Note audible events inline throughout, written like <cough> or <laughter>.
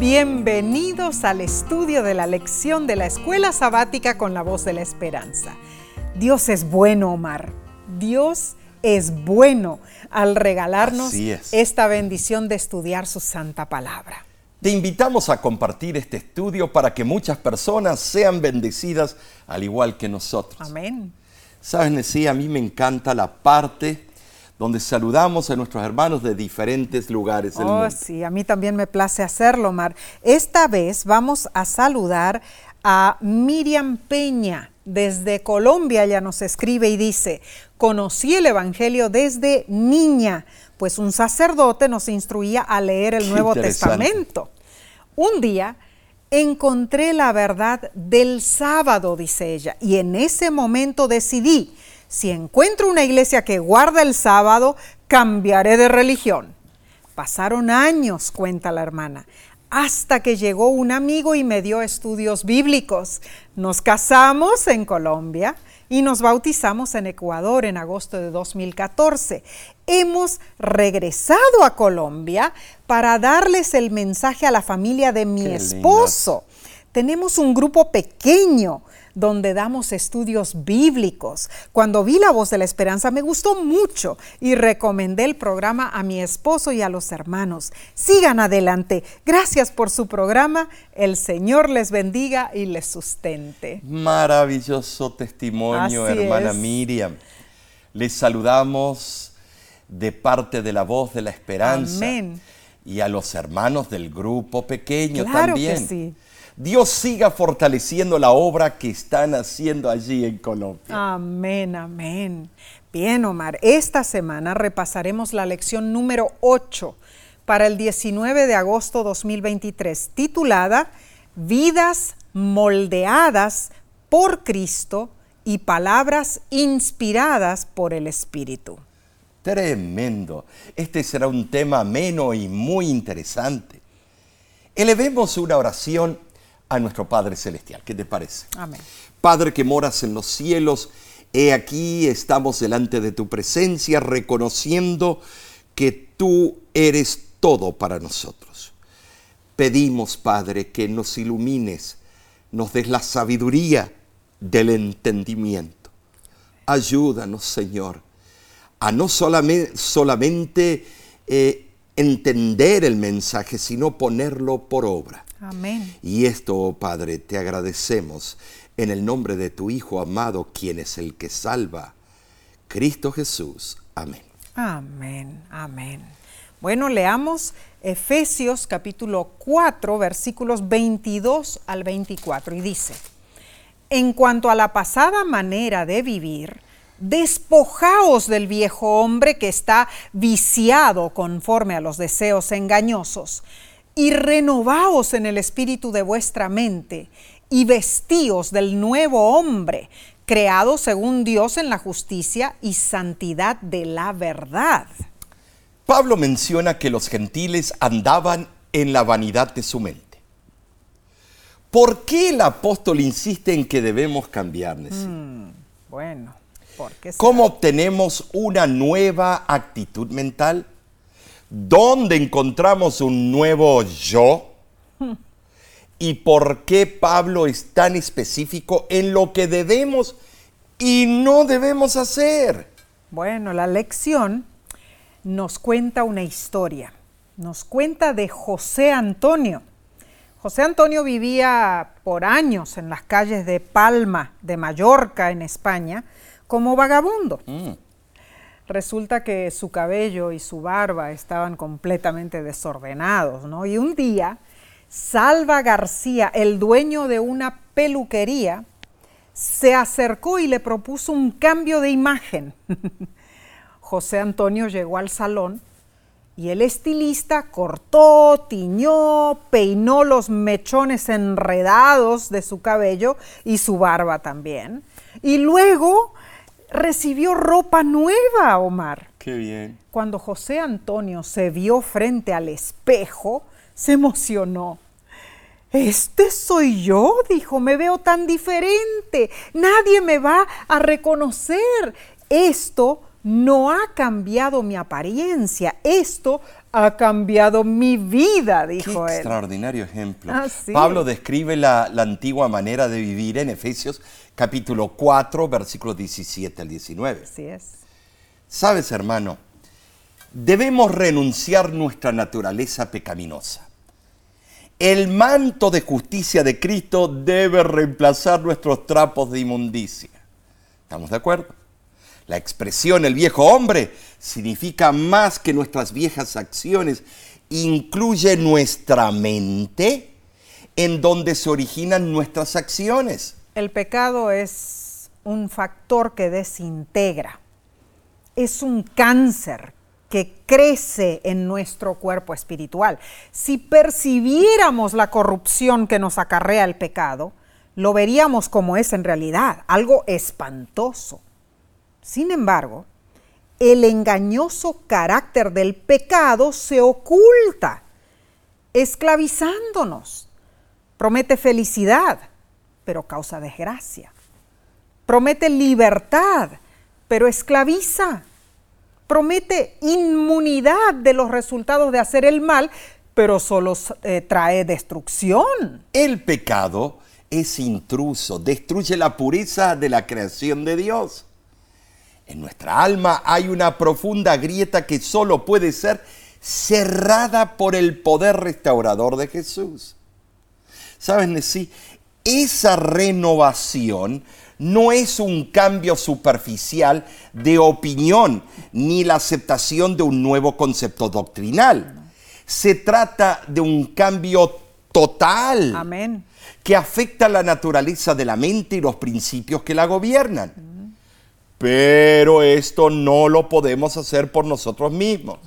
Bienvenidos al estudio de la lección de la escuela sabática con la voz de la esperanza. Dios es bueno, Omar. Dios es bueno al regalarnos esta bendición de estudiar su santa palabra. Te invitamos a compartir este estudio para que muchas personas sean bendecidas al igual que nosotros. Amén. Sabes, Nesí, a mí me encanta la parte donde saludamos a nuestros hermanos de diferentes lugares del oh, mundo. Sí, a mí también me place hacerlo, Mar. Esta vez vamos a saludar a Miriam Peña. Desde Colombia ella nos escribe y dice, conocí el Evangelio desde niña, pues un sacerdote nos instruía a leer el Nuevo Testamento. Un día encontré la verdad del sábado, dice ella, y en ese momento decidí si encuentro una iglesia que guarda el sábado, cambiaré de religión. Pasaron años, cuenta la hermana, hasta que llegó un amigo y me dio estudios bíblicos. Nos casamos en Colombia y nos bautizamos en Ecuador en agosto de 2014. Hemos regresado a Colombia para darles el mensaje a la familia de mi esposo. Tenemos un grupo pequeño donde damos estudios bíblicos. Cuando vi La Voz de la Esperanza me gustó mucho y recomendé el programa a mi esposo y a los hermanos. Sigan adelante. Gracias por su programa. El Señor les bendiga y les sustente. Maravilloso testimonio, hermana Miriam. Les saludamos de parte de la voz de la esperanza. Amén. Y a los hermanos del grupo pequeño claro también. Que sí. Dios siga fortaleciendo la obra que están haciendo allí en Colombia. Amén, amén. Bien, Omar, esta semana repasaremos la lección número 8 para el 19 de agosto 2023, titulada Vidas moldeadas por Cristo y palabras inspiradas por el Espíritu. Tremendo. Este será un tema ameno y muy interesante. Elevemos una oración a nuestro Padre Celestial. ¿Qué te parece? Amén. Padre que moras en los cielos, he aquí estamos delante de tu presencia reconociendo que tú eres todo para nosotros. Pedimos, Padre, que nos ilumines, nos des la sabiduría del entendimiento. Ayúdanos, Señor, a no solamente, solamente eh, entender el mensaje, sino ponerlo por obra. Amén. Y esto, oh Padre, te agradecemos en el nombre de tu Hijo amado, quien es el que salva, Cristo Jesús. Amén. Amén, amén. Bueno, leamos Efesios capítulo 4, versículos 22 al 24, y dice, en cuanto a la pasada manera de vivir, despojaos del viejo hombre que está viciado conforme a los deseos engañosos y renovaos en el espíritu de vuestra mente y vestíos del nuevo hombre, creado según Dios en la justicia y santidad de la verdad. Pablo menciona que los gentiles andaban en la vanidad de su mente. ¿Por qué el apóstol insiste en que debemos cambiar? Mm, bueno, ¿por qué ¿cómo obtenemos una nueva actitud mental? ¿Dónde encontramos un nuevo yo? ¿Y por qué Pablo es tan específico en lo que debemos y no debemos hacer? Bueno, la lección nos cuenta una historia. Nos cuenta de José Antonio. José Antonio vivía por años en las calles de Palma, de Mallorca, en España, como vagabundo. Mm resulta que su cabello y su barba estaban completamente desordenados, ¿no? Y un día, Salva García, el dueño de una peluquería, se acercó y le propuso un cambio de imagen. <laughs> José Antonio llegó al salón y el estilista cortó, tiñó, peinó los mechones enredados de su cabello y su barba también. Y luego recibió ropa nueva, Omar. Qué bien. Cuando José Antonio se vio frente al espejo, se emocionó. Este soy yo, dijo, me veo tan diferente, nadie me va a reconocer. Esto no ha cambiado mi apariencia, esto ha cambiado mi vida, dijo Qué él. extraordinario ejemplo. Ah, sí. Pablo describe la, la antigua manera de vivir en Efesios capítulo 4, versículos 17 al 19. Así es. Sabes, hermano, debemos renunciar nuestra naturaleza pecaminosa. El manto de justicia de Cristo debe reemplazar nuestros trapos de inmundicia. ¿Estamos de acuerdo? La expresión el viejo hombre significa más que nuestras viejas acciones. Incluye nuestra mente en donde se originan nuestras acciones. El pecado es un factor que desintegra. Es un cáncer que crece en nuestro cuerpo espiritual. Si percibiéramos la corrupción que nos acarrea el pecado, lo veríamos como es en realidad, algo espantoso. Sin embargo, el engañoso carácter del pecado se oculta, esclavizándonos. Promete felicidad, pero causa desgracia. Promete libertad, pero esclaviza. Promete inmunidad de los resultados de hacer el mal, pero solo eh, trae destrucción. El pecado es intruso, destruye la pureza de la creación de Dios. En nuestra alma hay una profunda grieta que solo puede ser cerrada por el poder restaurador de Jesús. ¿Sabes, Nesí? Esa renovación no es un cambio superficial de opinión ni la aceptación de un nuevo concepto doctrinal. Se trata de un cambio total Amén. que afecta la naturaleza de la mente y los principios que la gobiernan. Pero esto no lo podemos hacer por nosotros mismos.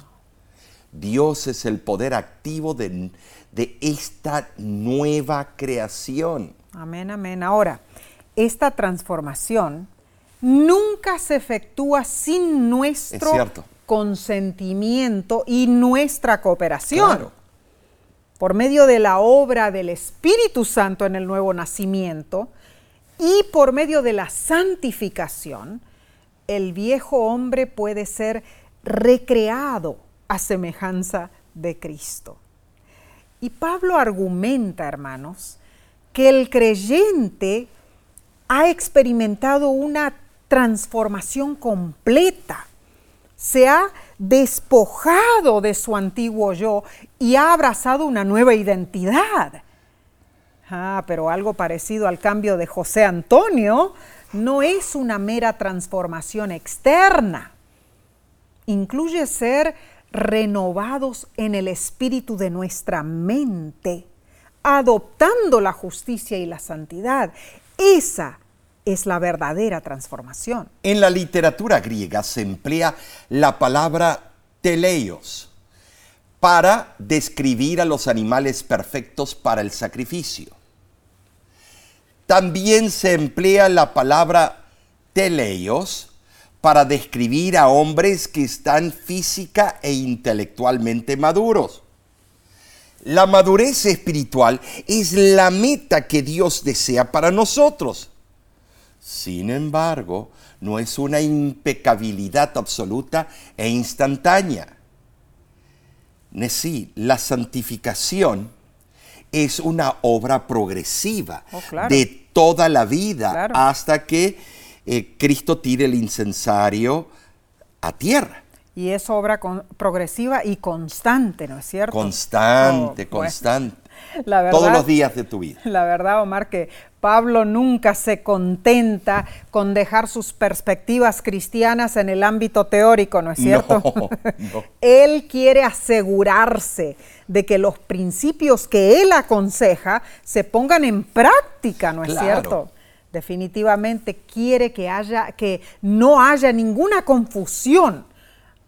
Dios es el poder activo de, de esta nueva creación. Amén, amén. Ahora, esta transformación nunca se efectúa sin nuestro consentimiento y nuestra cooperación. Claro. Por medio de la obra del Espíritu Santo en el nuevo nacimiento y por medio de la santificación, el viejo hombre puede ser recreado a semejanza de Cristo. Y Pablo argumenta, hermanos, que el creyente ha experimentado una transformación completa. Se ha despojado de su antiguo yo y ha abrazado una nueva identidad. Ah, pero algo parecido al cambio de José Antonio no es una mera transformación externa. Incluye ser renovados en el espíritu de nuestra mente, adoptando la justicia y la santidad. Esa es la verdadera transformación. En la literatura griega se emplea la palabra teleios para describir a los animales perfectos para el sacrificio. También se emplea la palabra teleios para describir a hombres que están física e intelectualmente maduros. La madurez espiritual es la meta que Dios desea para nosotros. Sin embargo, no es una impecabilidad absoluta e instantánea. Sí, la santificación es una obra progresiva Oh, claro. de toda la vida Claro. hasta que eh, Cristo tire el incensario a tierra. Y es obra con- progresiva y constante, ¿no es cierto? Constante, Oh, constante. <laughs> La verdad, Todos los días de tu vida. La verdad, Omar, que Pablo nunca se contenta con dejar sus perspectivas cristianas en el ámbito teórico, ¿no es cierto? <laughs> No, no. <laughs> Él quiere asegurarse de que los principios que él aconseja se pongan en práctica, ¿no es Claro. cierto? Definitivamente quiere que haya que no haya ninguna confusión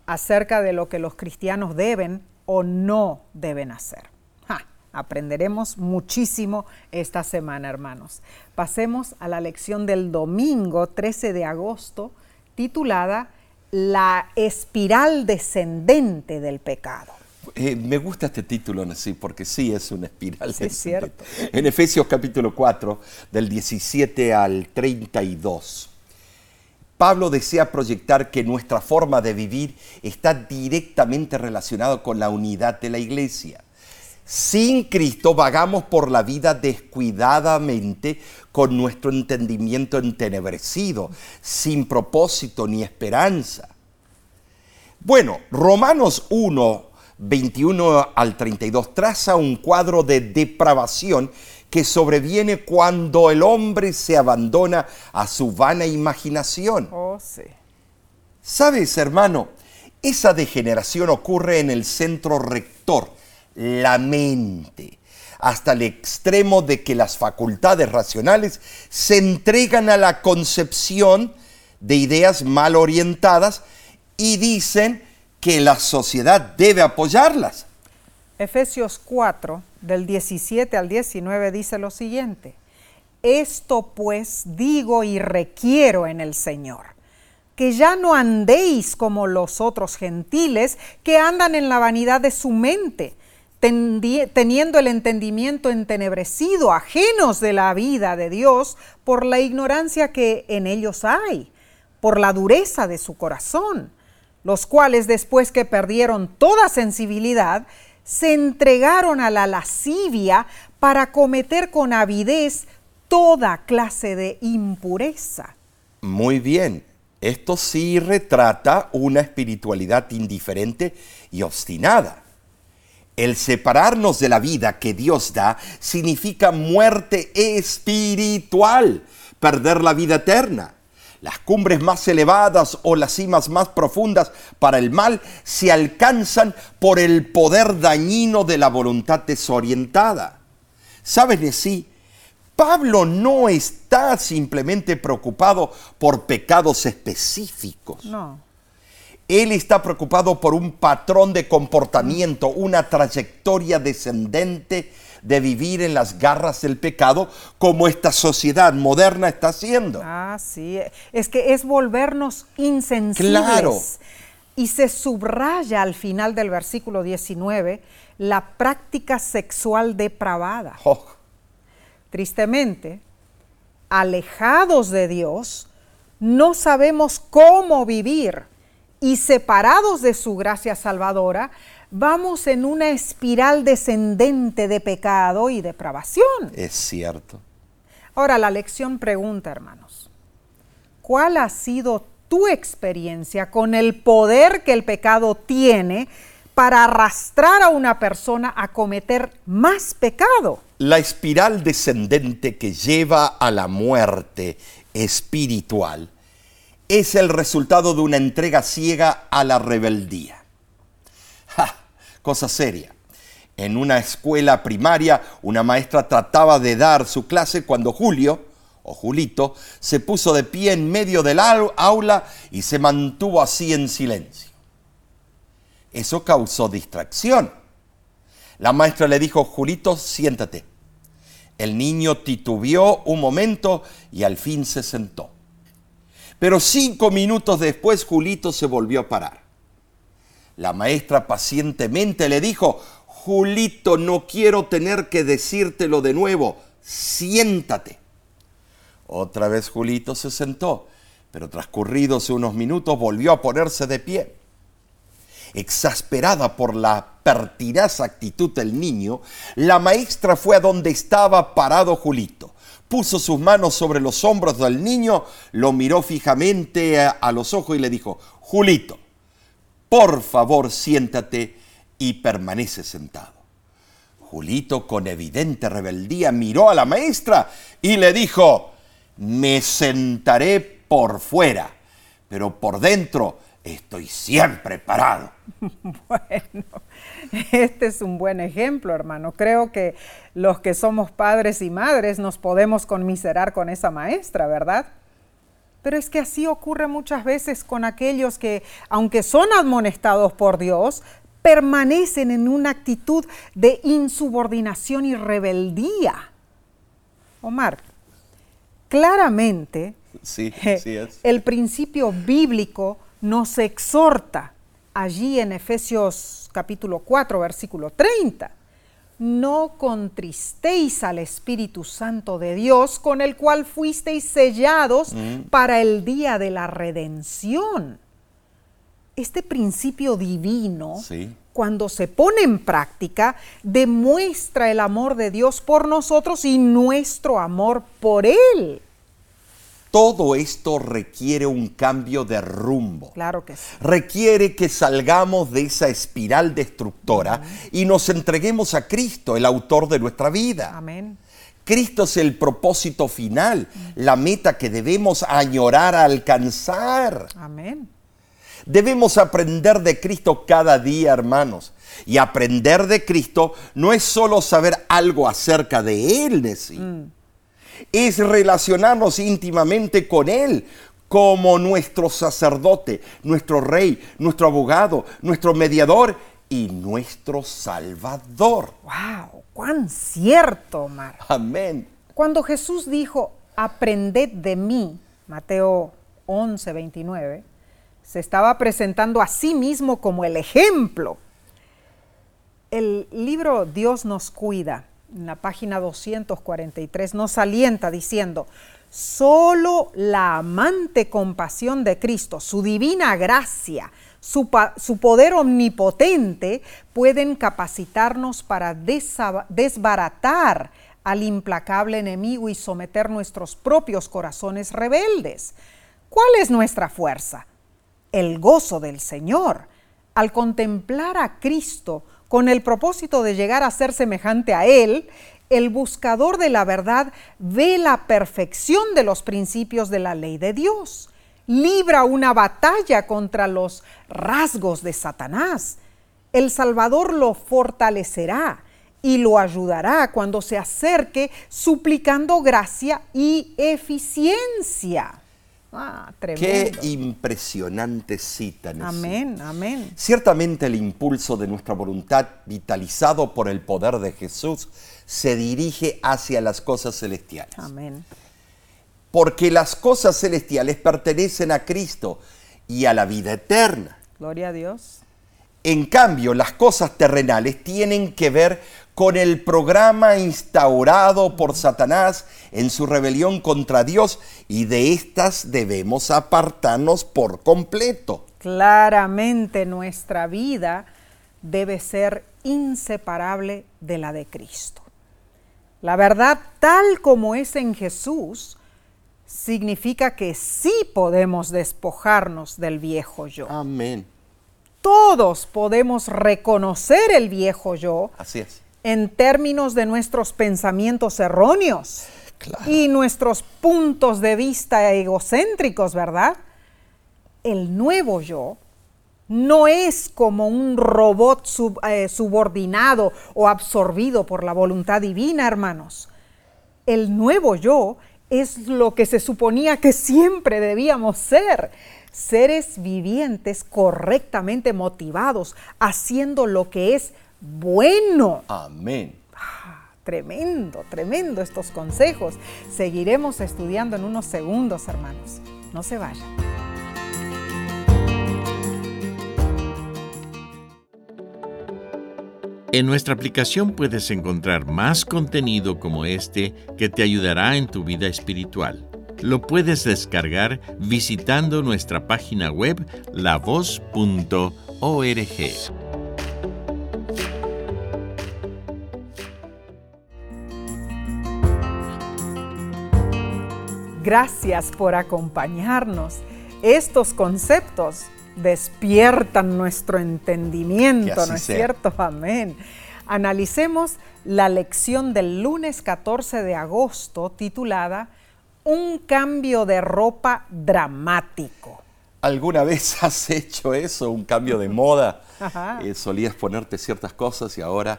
acerca de lo que los cristianos deben o no deben hacer. Ja, aprenderemos muchísimo esta semana, hermanos. Pasemos a la lección del domingo 13 de agosto, titulada La espiral descendente del pecado. Eh, me gusta este título, sí, porque sí es una espiral. Sí, es descendente. cierto. En Efesios capítulo 4, del 17 al 32. Pablo desea proyectar que nuestra forma de vivir está directamente relacionada con la unidad de la iglesia. Sin Cristo vagamos por la vida descuidadamente con nuestro entendimiento entenebrecido, sin propósito ni esperanza. Bueno, Romanos 1, 21 al 32 traza un cuadro de depravación que sobreviene cuando el hombre se abandona a su vana imaginación. Oh, sí. ¿Sabes, hermano? Esa degeneración ocurre en el centro rector la mente, hasta el extremo de que las facultades racionales se entregan a la concepción de ideas mal orientadas y dicen que la sociedad debe apoyarlas. Efesios 4, del 17 al 19, dice lo siguiente. Esto pues digo y requiero en el Señor, que ya no andéis como los otros gentiles que andan en la vanidad de su mente teniendo el entendimiento entenebrecido, ajenos de la vida de Dios, por la ignorancia que en ellos hay, por la dureza de su corazón, los cuales después que perdieron toda sensibilidad, se entregaron a la lascivia para cometer con avidez toda clase de impureza. Muy bien, esto sí retrata una espiritualidad indiferente y obstinada. El separarnos de la vida que Dios da significa muerte espiritual, perder la vida eterna. Las cumbres más elevadas o las cimas más profundas para el mal se alcanzan por el poder dañino de la voluntad desorientada. ¿Sabes de sí? Pablo no está simplemente preocupado por pecados específicos. No. Él está preocupado por un patrón de comportamiento, una trayectoria descendente de vivir en las garras del pecado como esta sociedad moderna está haciendo. Ah, sí. Es que es volvernos insensibles. Claro. Y se subraya al final del versículo 19 la práctica sexual depravada. Oh. Tristemente, alejados de Dios, no sabemos cómo vivir y separados de su gracia salvadora, vamos en una espiral descendente de pecado y depravación. Es cierto. Ahora la lección pregunta, hermanos, ¿cuál ha sido tu experiencia con el poder que el pecado tiene para arrastrar a una persona a cometer más pecado? La espiral descendente que lleva a la muerte espiritual es el resultado de una entrega ciega a la rebeldía. Cosa seria. En una escuela primaria, una maestra trataba de dar su clase cuando Julio, o Julito, se puso de pie en medio del aula y se mantuvo así en silencio. Eso causó distracción. La maestra le dijo, Julito, siéntate. El niño titubeó un momento y al fin se sentó. Pero cinco minutos después Julito se volvió a parar. La maestra pacientemente le dijo, Julito, no quiero tener que decírtelo de nuevo, siéntate. Otra vez Julito se sentó, pero transcurridos unos minutos volvió a ponerse de pie. Exasperada por la pertinaz actitud del niño, la maestra fue a donde estaba parado Julito puso sus manos sobre los hombros del niño, lo miró fijamente a, los ojos y le dijo, Julito, por favor siéntate y permanece sentado. Julito con evidente rebeldía miró a la maestra y le dijo, me sentaré por fuera, pero por dentro estoy siempre parado. <laughs> Bueno, este es un buen ejemplo, hermano. Creo que los que somos padres y madres nos podemos conmiserar con esa maestra, ¿verdad? Pero es que así ocurre muchas veces con aquellos que, aunque son amonestados por Dios, permanecen en una actitud de insubordinación y rebeldía. Omar, claramente sí, <laughs> el principio bíblico nos exhorta allí en Efesios capítulo 4, versículo 30. No contristéis al Espíritu Santo de Dios, con el cual fuisteis sellados para el día de la redención. Este principio divino, cuando se pone en práctica, demuestra el amor de Dios por nosotros y nuestro amor por Él. Todo esto requiere un cambio de rumbo. Claro que sí. Requiere que salgamos de esa espiral destructora y nos entreguemos a Cristo, el autor de nuestra vida. Amén. Cristo es el propósito final, la meta que debemos añorar a alcanzar. Amén. Debemos aprender de Cristo cada día, hermanos. Y aprender de Cristo no es solo saber algo acerca de Él, sí. Es relacionarnos íntimamente con Él como nuestro sacerdote, nuestro rey, nuestro abogado, nuestro mediador y nuestro salvador. ¡Wow! ¡Cuán cierto, Omar! Amén. Cuando Jesús dijo, aprended de mí, Mateo 11, 29, se estaba presentando a sí mismo como el ejemplo. El libro Dios nos cuida en la página 243, nos alienta diciendo, solo la amante compasión de Cristo, su divina gracia, su, su, poder omnipotente pueden capacitarnos para desbaratar al implacable enemigo y someter nuestros propios corazones rebeldes. ¿Cuál es nuestra fuerza? El gozo del Señor. Al contemplar a Cristo, con el propósito de llegar a ser semejante a Él, el buscador de la verdad ve la perfección de los principios de la ley de Dios. Libra una batalla contra los rasgos de Satanás. El Salvador lo fortalecerá y lo ayudará cuando se acerque suplicando gracia y eficiencia. Ah, Qué impresionante cita. Amén, amén. Ciertamente el impulso de nuestra voluntad, vitalizado por el poder de Jesús, se dirige hacia las cosas celestiales. Amén. Porque las cosas celestiales pertenecen a Cristo y a la vida eterna. Gloria a Dios. En cambio, las cosas terrenales tienen que ver con el programa instaurado por Satanás en su rebelión contra Dios y de estas debemos apartarnos por completo. Claramente nuestra vida debe ser inseparable de la de Cristo. La verdad tal como es en Jesús significa que sí podemos despojarnos del viejo yo. Amén. Todos podemos reconocer el viejo yo. Así es. En términos de nuestros pensamientos erróneos y nuestros puntos de vista egocéntricos, ¿verdad? El nuevo yo no es como un robot eh, subordinado o absorbido por la voluntad divina, hermanos. El nuevo yo es lo que se suponía que siempre debíamos ser seres vivientes correctamente motivados, haciendo lo que es bueno. Amén. Ah, tremendo, tremendo estos consejos. Seguiremos estudiando en unos segundos, hermanos. No se vayan. En nuestra aplicación puedes encontrar más contenido como este que te ayudará en tu vida espiritual. Lo puedes descargar visitando nuestra página web lavoz.org. Gracias por acompañarnos. Estos conceptos despiertan nuestro entendimiento, ¿no es cierto? Amén. Analicemos la lección del lunes 14 de agosto titulada un cambio de ropa dramático. ¿Alguna vez <laughs> has hecho eso, un cambio de moda? <laughs> Eh, solías ponerte ciertas cosas y ahora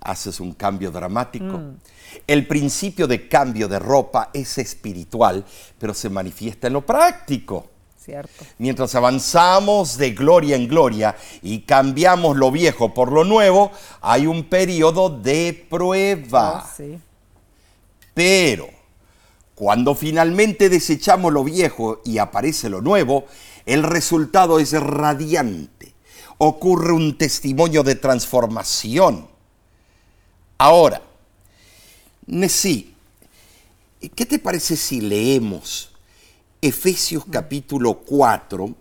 haces un cambio dramático. Mm. El principio de cambio de ropa es espiritual, pero se manifiesta en lo práctico. Cierto. Mientras avanzamos de gloria en gloria y cambiamos lo viejo por lo nuevo, hay un periodo de prueba. Oh, sí. Pero cuando finalmente desechamos lo viejo y aparece lo nuevo, el resultado es radiante. Ocurre un testimonio de transformación. Ahora, Nesí, ¿qué te parece si leemos Efesios capítulo 4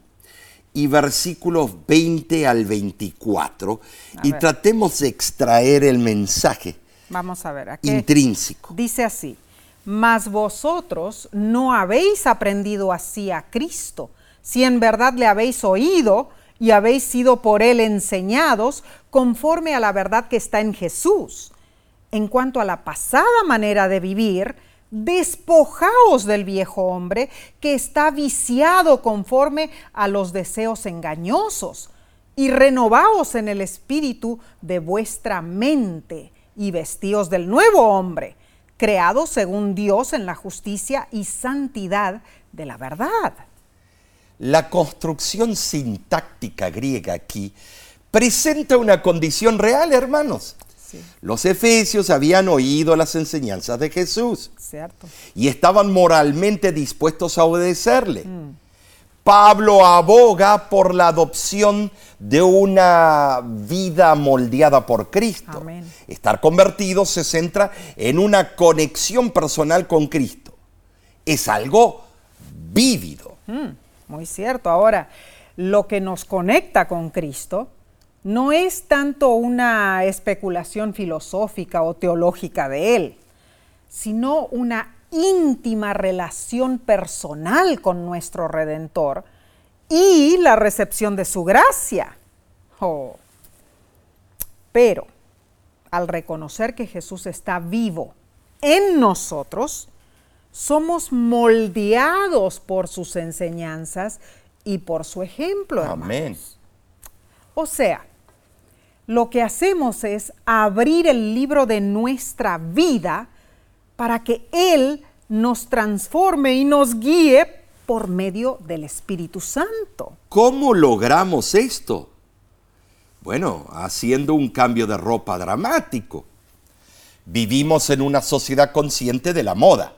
y versículos 20 al 24 y tratemos de extraer el mensaje Vamos a ver, intrínseco? Dice así, mas vosotros no habéis aprendido así a Cristo, si en verdad le habéis oído y habéis sido por él enseñados conforme a la verdad que está en Jesús. En cuanto a la pasada manera de vivir, despojaos del viejo hombre que está viciado conforme a los deseos engañosos y renovaos en el espíritu de vuestra mente y vestíos del nuevo hombre, creado según Dios en la justicia y santidad de la verdad. La construcción sintáctica griega aquí presenta una condición real, hermanos. Los efesios habían oído las enseñanzas de Jesús y estaban moralmente dispuestos a obedecerle. Mm. Pablo aboga por la adopción de una vida moldeada por Cristo. Estar convertido se centra en una conexión personal con Cristo. Es algo vívido. Mm, muy cierto. Ahora, lo que nos conecta con Cristo no es tanto una especulación filosófica o teológica de Él, sino una íntima relación personal con nuestro Redentor y la recepción de su gracia. Oh. Pero al reconocer que Jesús está vivo en nosotros, somos moldeados por sus enseñanzas y por su ejemplo. Amén. O sea, lo que hacemos es abrir el libro de nuestra vida para que Él nos transforme y nos guíe por medio del Espíritu Santo. ¿Cómo logramos esto? Bueno, haciendo un cambio de ropa dramático. Vivimos en una sociedad consciente de la moda.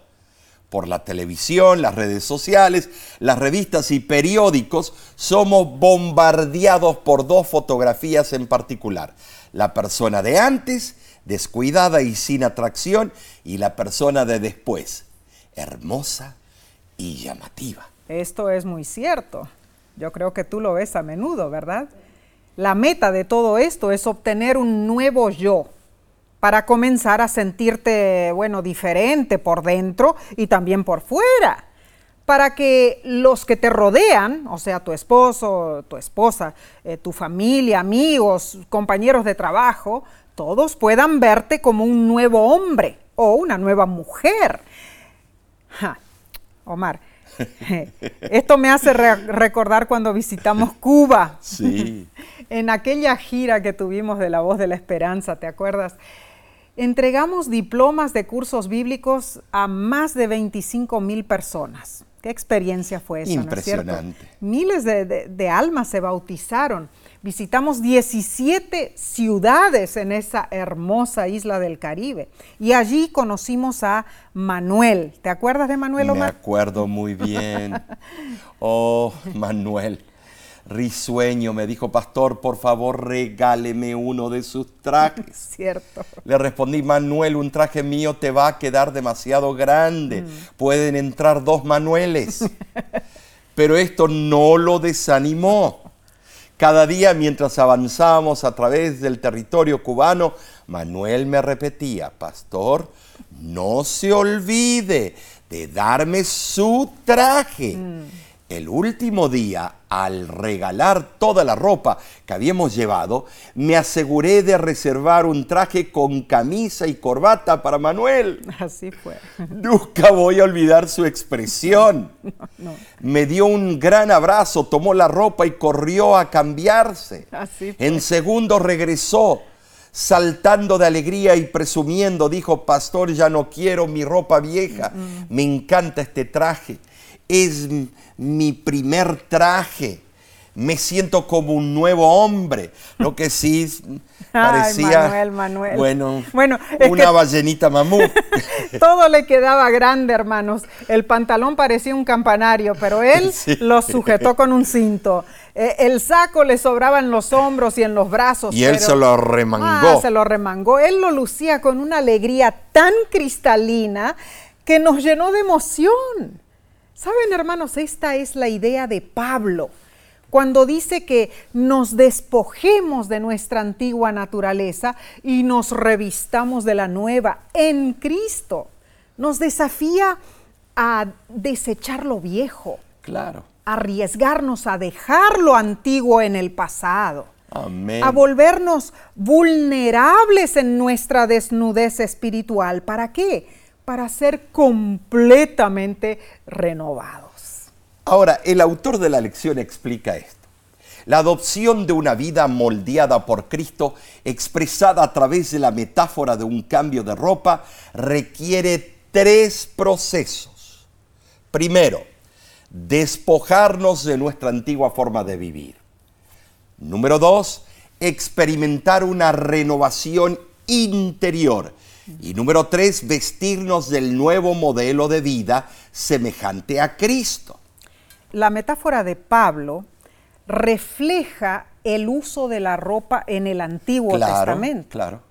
Por la televisión, las redes sociales, las revistas y periódicos, somos bombardeados por dos fotografías en particular. La persona de antes, descuidada y sin atracción, y la persona de después, hermosa y llamativa. Esto es muy cierto. Yo creo que tú lo ves a menudo, ¿verdad? La meta de todo esto es obtener un nuevo yo para comenzar a sentirte, bueno, diferente por dentro y también por fuera. Para que los que te rodean, o sea, tu esposo, tu esposa, eh, tu familia, amigos, compañeros de trabajo, todos puedan verte como un nuevo hombre o una nueva mujer. Omar, <laughs> <laughs> esto me hace recordar cuando visitamos Cuba. Sí. <laughs> en aquella gira que tuvimos de La Voz de la Esperanza, ¿te acuerdas? Entregamos diplomas de cursos bíblicos a más de 25 mil personas. ¿Qué experiencia fue esa? Impresionante. Miles de almas se bautizaron. Visitamos 17 ciudades en esa hermosa isla del Caribe y allí conocimos a Manuel. ¿Te acuerdas de Manuel Omar? Me acuerdo muy bien. <laughs> Oh, Manuel. Risueño me dijo, pastor, por favor regáleme uno de sus trajes. <laughs> Cierto. Le respondí, Manuel, un traje mío te va a quedar demasiado grande. Mm. Pueden entrar dos Manueles. <laughs> Pero esto no lo desanimó. Cada día mientras avanzábamos a través del territorio cubano, Manuel me repetía, pastor, no se olvide de darme su traje. Mm. El último día, al regalar toda la ropa que habíamos llevado, me aseguré de reservar un traje con camisa y corbata para Manuel. Así fue. Nunca voy a olvidar su expresión. <laughs> Me dio un gran abrazo, tomó la ropa y corrió a cambiarse. Así fue. En segundo regresó saltando de alegría y presumiendo, dijo, pastor, ya no quiero mi ropa vieja, me encanta este traje es mi primer traje. me siento como un nuevo hombre. Lo que sí <laughs> parecía, Manuel, Manuel. bueno, Bueno, una ballenita mamú. <laughs> Todo le quedaba grande, hermanos. El pantalón parecía un campanario, pero él <laughs> Sí. lo sujetó con un cinto. Eh, el saco le sobraba en los hombros y en los brazos. Y él pero- se lo remangó. Ah, se lo remangó. Él lo lucía con una alegría tan cristalina que nos llenó de emoción. Saben, hermanos, esta es la idea de Pablo. Cuando dice que nos despojemos de nuestra antigua naturaleza y nos revistamos de la nueva en Cristo, nos desafía a desechar lo viejo, Claro. arriesgarnos a dejar lo antiguo en el pasado Amén. a volvernos vulnerables en nuestra desnudez espiritual. ¿Para qué? Para ser completamente renovados. Ahora, el autor de la lección explica esto. La adopción de una vida moldeada por Cristo, expresada a través de la metáfora de un cambio de ropa, requiere tres procesos. Primero, despojarnos de nuestra antigua forma de vivir. Número dos, experimentar una renovación interior. Y número tres, vestirnos del nuevo modelo de vida semejante a Cristo. La metáfora de Pablo refleja el uso de la ropa en el Antiguo claro, Testamento. claro.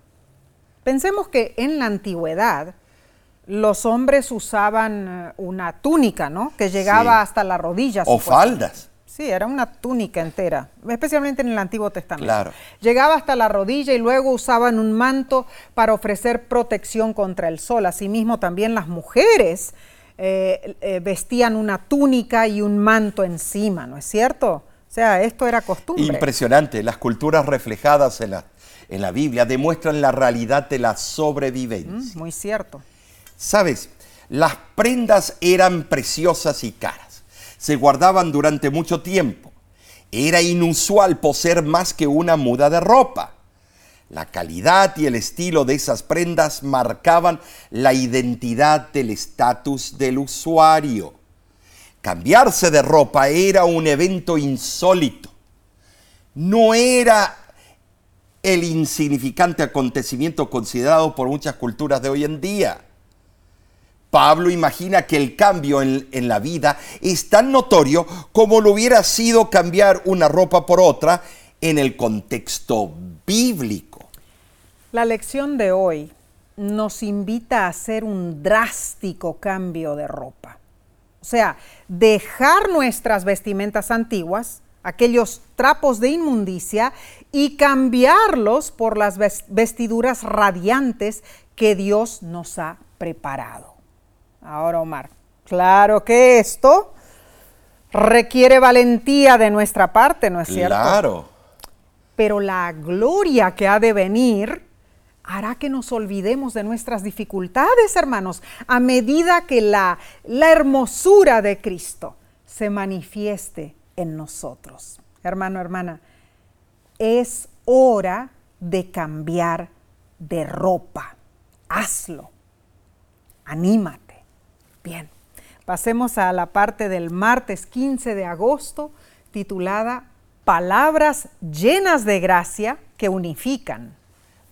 Pensemos que en la antigüedad los hombres usaban eh, una túnica, ¿no? Que llegaba Sí. hasta la rodilla. O faldas. Sí, era una túnica entera, especialmente en el Antiguo Testamento. Claro. Llegaba hasta la rodilla y luego usaban un manto para ofrecer protección contra el sol. Asimismo, también las mujeres eh, eh, vestían una túnica y un manto encima, ¿no es cierto? O sea, esto era costumbre. Impresionante. Las culturas reflejadas en la, en la Biblia demuestran la realidad de la sobrevivencia. Mm, Muy cierto. Sabes, las prendas eran preciosas y caras. Se guardaban durante mucho tiempo. Era inusual poseer más que una muda de ropa. La calidad y el estilo de esas prendas marcaban la identidad del estatus del usuario. Cambiarse de ropa era un evento insólito. No era el insignificante acontecimiento considerado por muchas culturas de hoy en día. Pablo imagina que el cambio en, la vida es tan notorio como lo hubiera sido cambiar una ropa por otra en el contexto bíblico. La lección de hoy nos invita a hacer un drástico cambio de ropa. O sea, dejar nuestras vestimentas antiguas, aquellos trapos de inmundicia, y cambiarlos por las vestiduras radiantes que Dios nos ha preparado. Ahora, Omar, claro que esto requiere valentía de nuestra parte, ¿no es cierto? Claro. Pero la gloria que ha de venir hará que nos olvidemos de nuestras dificultades, hermanos, a medida que la, la hermosura de Cristo se manifieste en nosotros. Hermano, hermana, es hora de cambiar de ropa. Hazlo. Anímate. Bien, pasemos a la parte del martes 15 de agosto titulada Palabras llenas de gracia que unifican.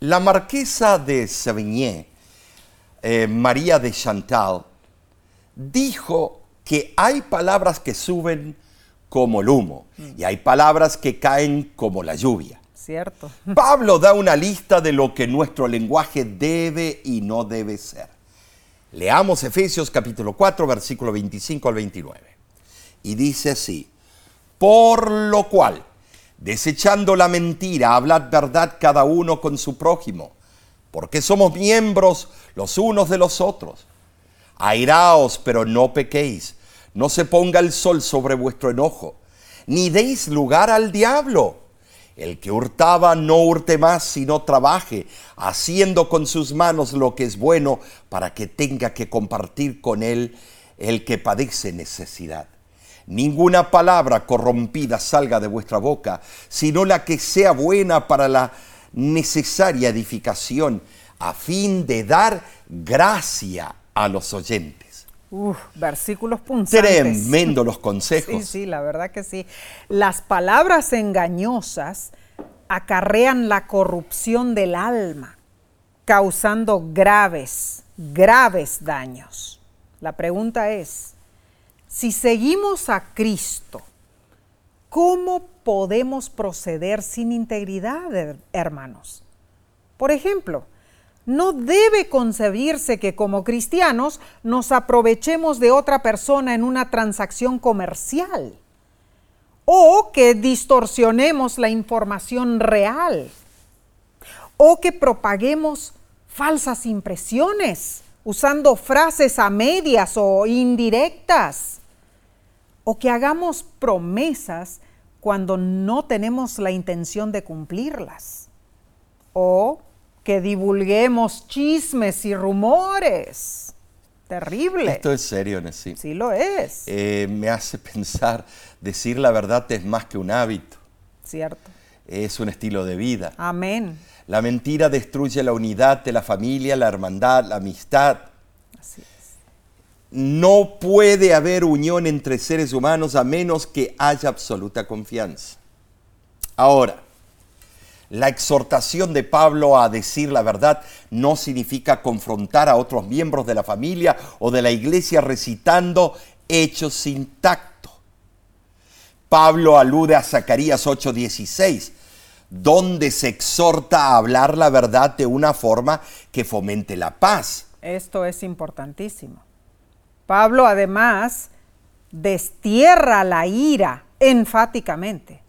La marquesa de Savigny, eh, María de Chantal, dijo que hay palabras que suben como el humo y hay palabras que caen como la lluvia. Cierto. Pablo da una lista de lo que nuestro lenguaje debe y no debe ser. Leamos Efesios capítulo 4, versículo 25 al 29. Y dice así, por lo cual, desechando la mentira, hablad verdad cada uno con su prójimo, porque somos miembros los unos de los otros. Airaos, pero no pequéis, no se ponga el sol sobre vuestro enojo, ni deis lugar al diablo. El que hurtaba no hurte más, sino trabaje, haciendo con sus manos lo que es bueno, para que tenga que compartir con él el que padece necesidad. Ninguna palabra corrompida salga de vuestra boca, sino la que sea buena para la necesaria edificación, a fin de dar gracia a los oyentes. Uf, versículos punzantes. Tremendo los <laughs> consejos. Sí, sí, la verdad que sí. Las palabras engañosas acarrean la corrupción del alma, causando graves, graves daños. La pregunta es, si seguimos a Cristo, ¿cómo podemos proceder sin integridad, hermanos? Por ejemplo, no debe concebirse que como cristianos nos aprovechemos de otra persona en una transacción comercial o que distorsionemos la información real o que propaguemos falsas impresiones usando frases a medias o indirectas o que hagamos promesas cuando no tenemos la intención de cumplirlas o que divulguemos chismes y rumores. Terrible. Esto es serio, Nessie. Sí lo es. Eh, me hace <laughs> pensar, decir la verdad es más que un hábito. Cierto. Es un estilo de vida. Amén. La mentira destruye la unidad de la familia, la hermandad, la amistad. Así es. No puede haber unión entre seres humanos a menos que haya absoluta confianza. Ahora, la exhortación de Pablo a decir la verdad no significa confrontar a otros miembros de la familia o de la iglesia recitando hechos sin tacto. Pablo alude a Zacarías 8:16, donde se exhorta a hablar la verdad de una forma que fomente la paz. Esto es importantísimo. Pablo además destierra la ira enfáticamente.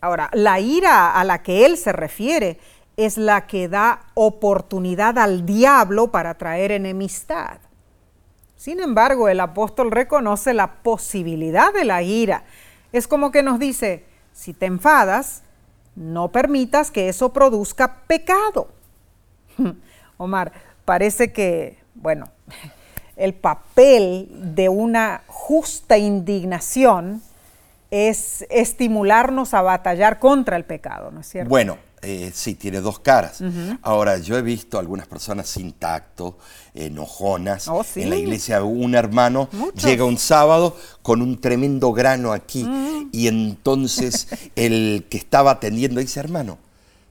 Ahora, la ira a la que él se refiere es la que da oportunidad al diablo para traer enemistad. Sin embargo, el apóstol reconoce la posibilidad de la ira. Es como que nos dice, si te enfadas, no permitas que eso produzca pecado. <laughs> Omar, parece que, bueno, <laughs> el papel de una justa indignación es estimularnos a batallar contra el pecado, ¿no es cierto? Bueno, eh, sí, tiene dos caras. Ahora, yo he visto algunas personas sin tacto, enojonas. Oh, sí. En la iglesia un hermano Muchos. llega un sábado con un tremendo grano aquí y entonces el que estaba atendiendo dice, hermano,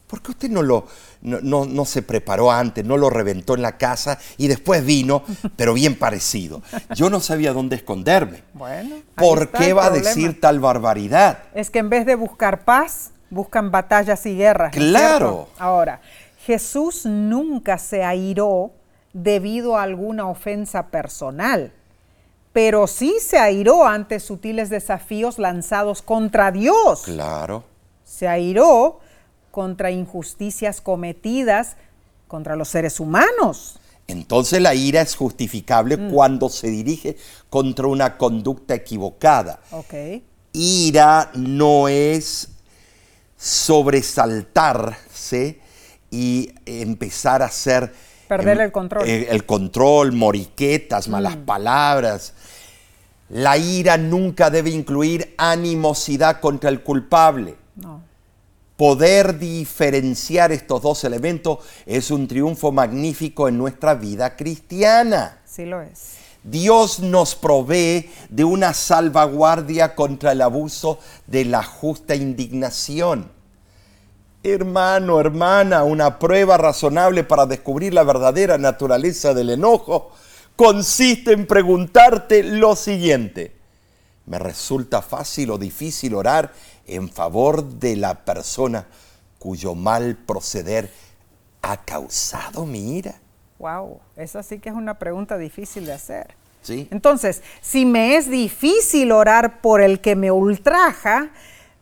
¿por qué usted no lo no, no- no se preparó antes, no lo reventó en la casa y después vino, pero bien parecido? Yo no sabía dónde esconderme. Bueno, ¿Por qué va a decir tal barbaridad? Es que en vez de buscar paz, buscan batallas y guerras. ¿no es Claro. cierto? Ahora, Jesús nunca se airó debido a alguna ofensa personal, pero sí se airó ante sutiles desafíos lanzados contra Dios. Claro. Se airó contra injusticias cometidas contra los seres humanos. Entonces la ira es justificable Mm. cuando se dirige contra una conducta equivocada. Ok. Ira no es sobresaltarse y empezar a hacer... Perder em, el control. Mm. eh, el control, moriquetas, malas palabras. La ira nunca debe incluir animosidad contra el culpable. No. Poder diferenciar estos dos elementos es un triunfo magnífico en nuestra vida cristiana. Sí lo es. Dios nos provee de una salvaguardia contra el abuso de la justa indignación. Hermano, hermana, una prueba razonable para descubrir la verdadera naturaleza del enojo consiste en preguntarte lo siguiente. ¿Me resulta fácil o difícil orar en favor de la persona cuyo mal proceder ha causado mi ira? Wow, esa sí que es una pregunta difícil de hacer. ¿Sí? Entonces, si me es difícil orar por el que me ultraja,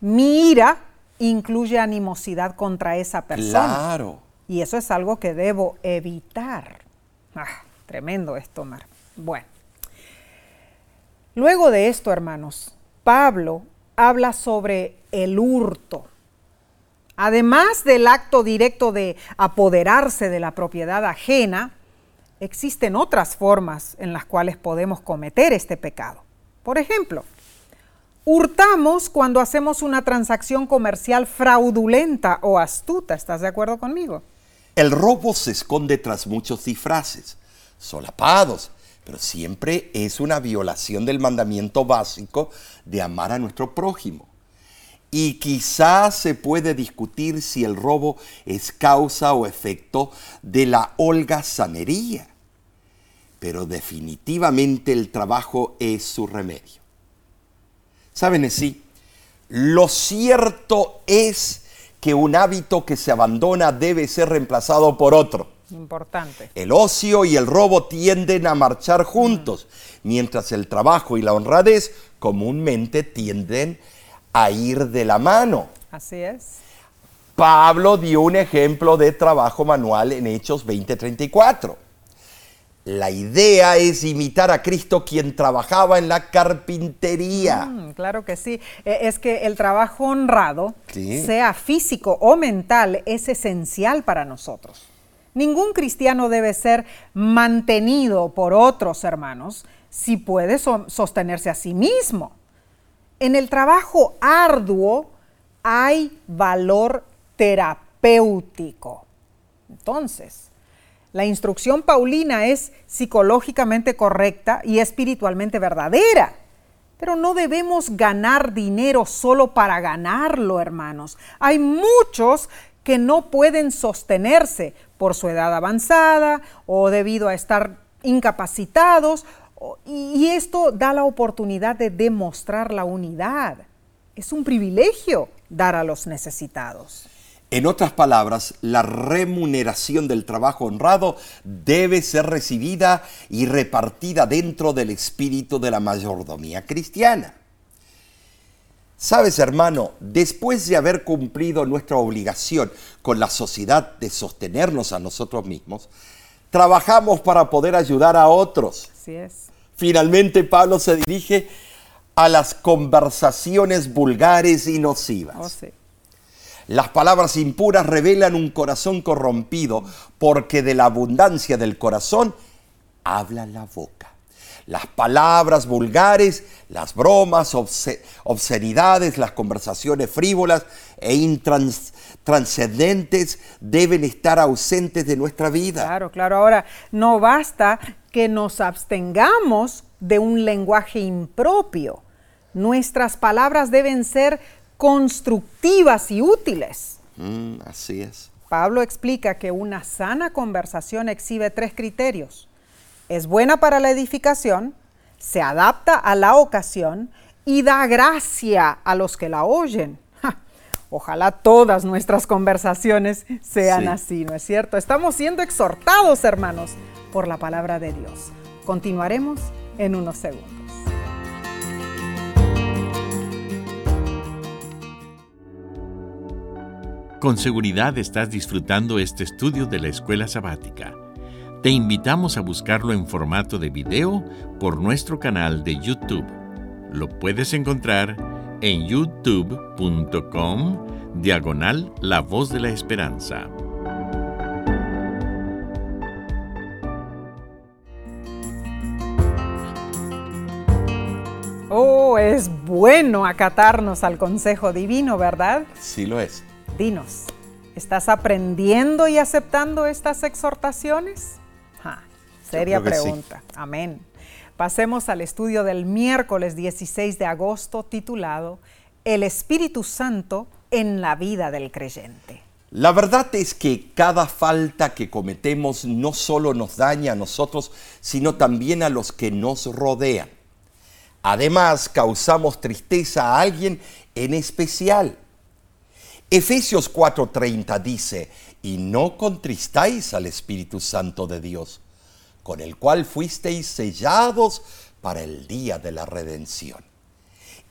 mi ira incluye animosidad contra esa persona. Claro. Y eso es algo que debo evitar. Ah, tremendo esto, Mar. Bueno. Luego de esto, hermanos, Pablo habla sobre el hurto. Además del acto directo de apoderarse de la propiedad ajena, existen otras formas en las cuales podemos cometer este pecado. Por ejemplo, hurtamos cuando hacemos una transacción comercial fraudulenta o astuta. ¿Estás de acuerdo conmigo? El robo se esconde tras muchos disfraces, solapados, pero siempre es una violación del mandamiento básico de amar a nuestro prójimo. Y quizás se puede discutir si el robo es causa o efecto de la holgazanería, pero definitivamente el trabajo es su remedio. ¿Saben así? Lo cierto es que un hábito que se abandona debe ser reemplazado por otro. Importante. El ocio y el robo tienden a marchar juntos, mientras el trabajo y la honradez comúnmente tienden a ir de la mano. Así es. Pablo dio un ejemplo de trabajo manual en Hechos 20:34. La idea es imitar a Cristo quien trabajaba en la carpintería. Mm, claro que sí. E, es que el trabajo honrado, sea físico o mental, es esencial para nosotros. Ningún cristiano debe ser mantenido por otros hermanos si puede sostenerse a sí mismo. En el trabajo arduo hay valor terapéutico. Entonces, la instrucción paulina es psicológicamente correcta y espiritualmente verdadera. Pero no debemos ganar dinero solo para ganarlo, hermanos. Hay muchos que no pueden sostenerse por su edad avanzada o debido a estar incapacitados. Y esto da la oportunidad de demostrar la unidad. Es un privilegio dar a los necesitados. En otras palabras, la remuneración del trabajo honrado debe ser recibida y repartida dentro del espíritu de la mayordomía cristiana. Sabes, hermano, después de haber cumplido nuestra obligación con la sociedad de sostenernos a nosotros mismos, trabajamos para poder ayudar a otros. Así es. Finalmente, Pablo se dirige a las conversaciones vulgares y nocivas. Oh, sí. Las palabras impuras revelan un corazón corrompido, porque de la abundancia del corazón habla la boca. Las palabras vulgares, las bromas, obscenidades, las conversaciones frívolas e intranscendentes deben estar ausentes de nuestra vida. Claro, claro. Ahora, no basta que nos abstengamos de un lenguaje impropio. Nuestras palabras deben ser constructivas y útiles. Mm, así es. Pablo explica que una sana conversación exhibe tres criterios. Es buena para la edificación, se adapta a la ocasión y da gracia a los que la oyen. Ojalá todas nuestras conversaciones sean así, ¿no es cierto? Estamos siendo exhortados, hermanos, por la palabra de Dios. Continuaremos en unos segundos. Con seguridad estás disfrutando este estudio de la escuela sabática. Te invitamos a buscarlo en formato de video por nuestro canal de YouTube. Lo puedes encontrar en youtube.com diagonal La Voz de la Esperanza. Oh, es bueno acatarnos al consejo divino, ¿verdad? Sí lo es. Dinos, ¿estás aprendiendo y aceptando estas exhortaciones? seria pregunta. Amén. Pasemos al estudio del miércoles 16 de agosto titulado El Espíritu Santo en la vida del creyente. La verdad es que cada falta que cometemos no solo nos daña a nosotros, sino también a los que nos rodean. Además, causamos tristeza a alguien en especial. Efesios 4:30 dice, y no contristáis al Espíritu Santo de Dios, con el cual fuisteis sellados para el día de la redención.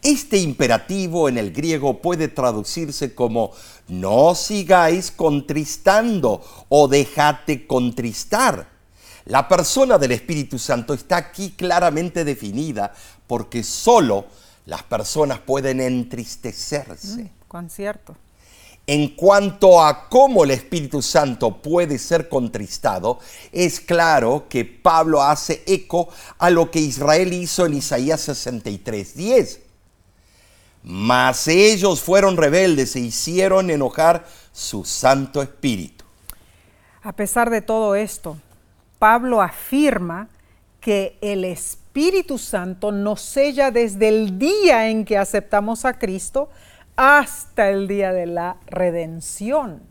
Este imperativo en el griego puede traducirse como no sigáis contristando o dejate contristar. La persona del Espíritu Santo está aquí claramente definida porque solo las personas pueden entristecerse. Mm, con cierto. En cuanto a cómo el Espíritu Santo puede ser contristado, es claro que Pablo hace eco a lo que Israel hizo en Isaías 63, 10. Mas ellos fueron rebeldes e hicieron enojar su Santo Espíritu. A pesar de todo esto, Pablo afirma que el Espíritu Santo nos sella desde el día en que aceptamos a Cristo hasta el día de la redención.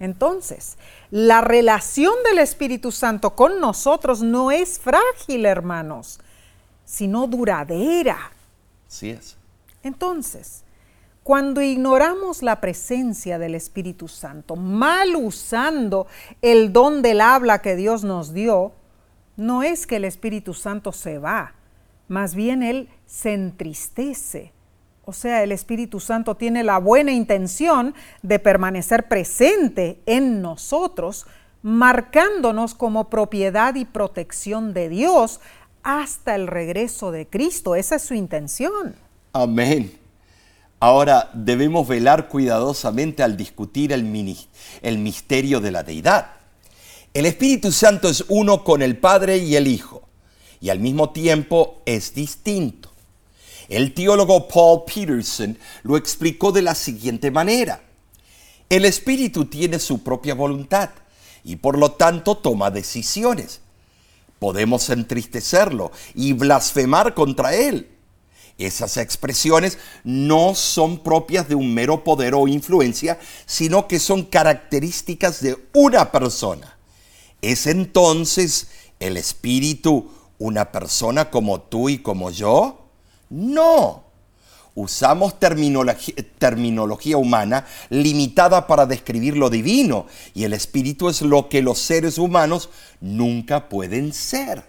Entonces, la relación del Espíritu Santo con nosotros no es frágil, hermanos, sino duradera. Así es. Entonces, cuando ignoramos la presencia del Espíritu Santo, mal usando el don del habla que Dios nos dio, no es que el Espíritu Santo se va, más bien Él se entristece. O sea, el Espíritu Santo tiene la buena intención de permanecer presente en nosotros, marcándonos como propiedad y protección de Dios hasta el regreso de Cristo. Esa es su intención. Amén. Ahora debemos velar cuidadosamente al discutir el, misterio de la deidad. El Espíritu Santo es uno con el Padre y el Hijo, y al mismo tiempo es distinto. El teólogo Paul Peterson lo explicó de la siguiente manera. El Espíritu tiene su propia voluntad y por lo tanto toma decisiones. Podemos entristecerlo y blasfemar contra él esas expresiones no son propias de un mero poder o influencia, sino que son características de una persona. ¿Es entonces el espíritu una persona como tú y como yo? No. Usamos terminología, terminología, humana limitada para describir lo divino y el espíritu es lo que los seres humanos nunca pueden ser.